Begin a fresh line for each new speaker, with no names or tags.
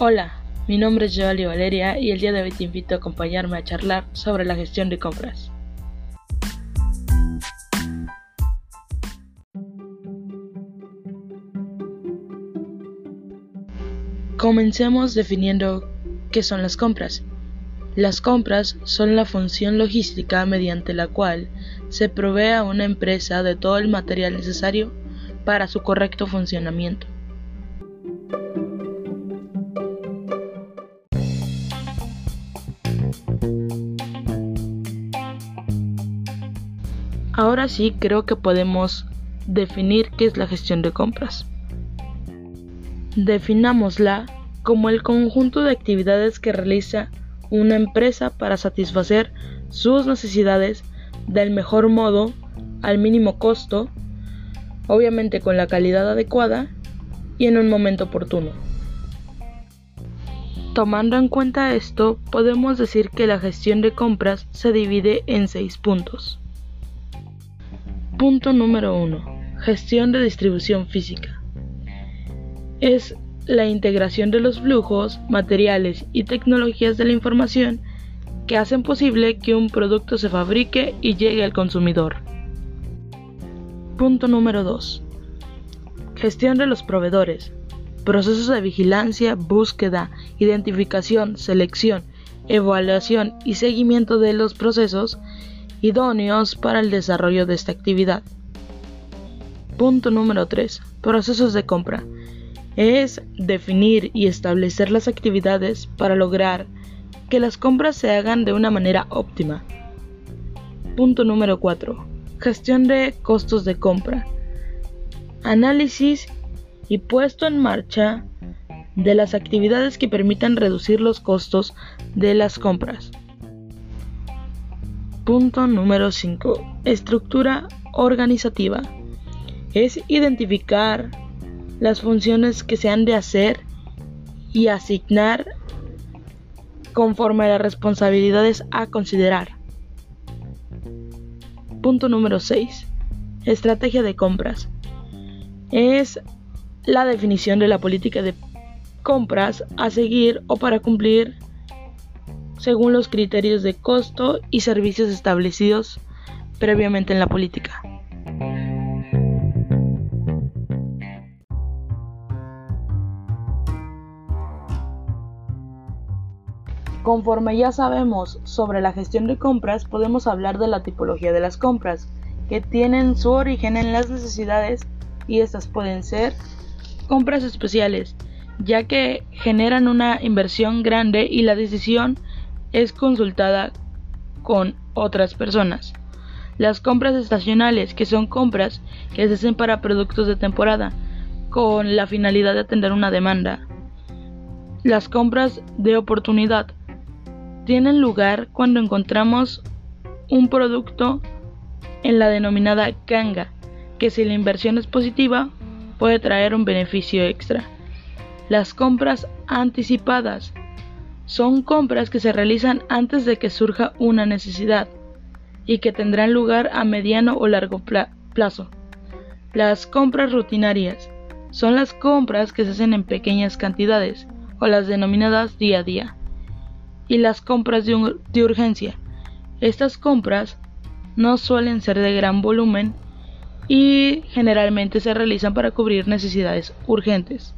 Hola, mi nombre es Joali Valeria y el día de hoy te invito a acompañarme a charlar sobre la gestión de compras. Comencemos definiendo qué son las compras. Las compras son la función logística mediante la cual se provee a una empresa de todo el material necesario para su correcto funcionamiento. Ahora sí creo que podemos definir qué es la gestión de compras. Definámosla como el conjunto de actividades que realiza una empresa para satisfacer sus necesidades del mejor modo, al mínimo costo, obviamente con la calidad adecuada y en un momento oportuno. Tomando en cuenta esto, podemos decir que la gestión de compras se divide en seis puntos. Punto número 1. Gestión de distribución física. Es la integración de los flujos, materiales y tecnologías de la información que hacen posible que un producto se fabrique y llegue al consumidor. Punto número 2. Gestión de los proveedores. Procesos de vigilancia, búsqueda, identificación, selección, evaluación y seguimiento de los procesos idóneos para el desarrollo de esta actividad. Punto número 3. Procesos de compra. Es definir y establecer las actividades para lograr que las compras se hagan de una manera óptima. Punto número 4. Gestión de costos de compra. Análisis y puesto en marcha de las actividades que permitan reducir los costos de las compras. Punto número 5. Estructura organizativa. Es identificar las funciones que se han de hacer y asignar conforme a las responsabilidades a considerar. Punto número 6. Estrategia de compras. Es la definición de la política de compras a seguir o para cumplir según los criterios de costo y servicios establecidos previamente en la política. Conforme ya sabemos sobre la gestión de compras, podemos hablar de la tipología de las compras, que tienen su origen en las necesidades y estas pueden ser compras especiales, ya que generan una inversión grande y la decisión es consultada con otras personas. Las compras estacionales, que son compras que se hacen para productos de temporada, con la finalidad de atender una demanda. Las compras de oportunidad tienen lugar cuando encontramos un producto en la denominada ganga, que si la inversión es positiva puede traer un beneficio extra. Las compras anticipadas son compras que se realizan antes de que surja una necesidad y que tendrán lugar a mediano o largo plazo. Las compras rutinarias son las compras que se hacen en pequeñas cantidades o las denominadas día a día. Y las compras de, urgencia. Estas compras no suelen ser de gran volumen y generalmente se realizan para cubrir necesidades urgentes.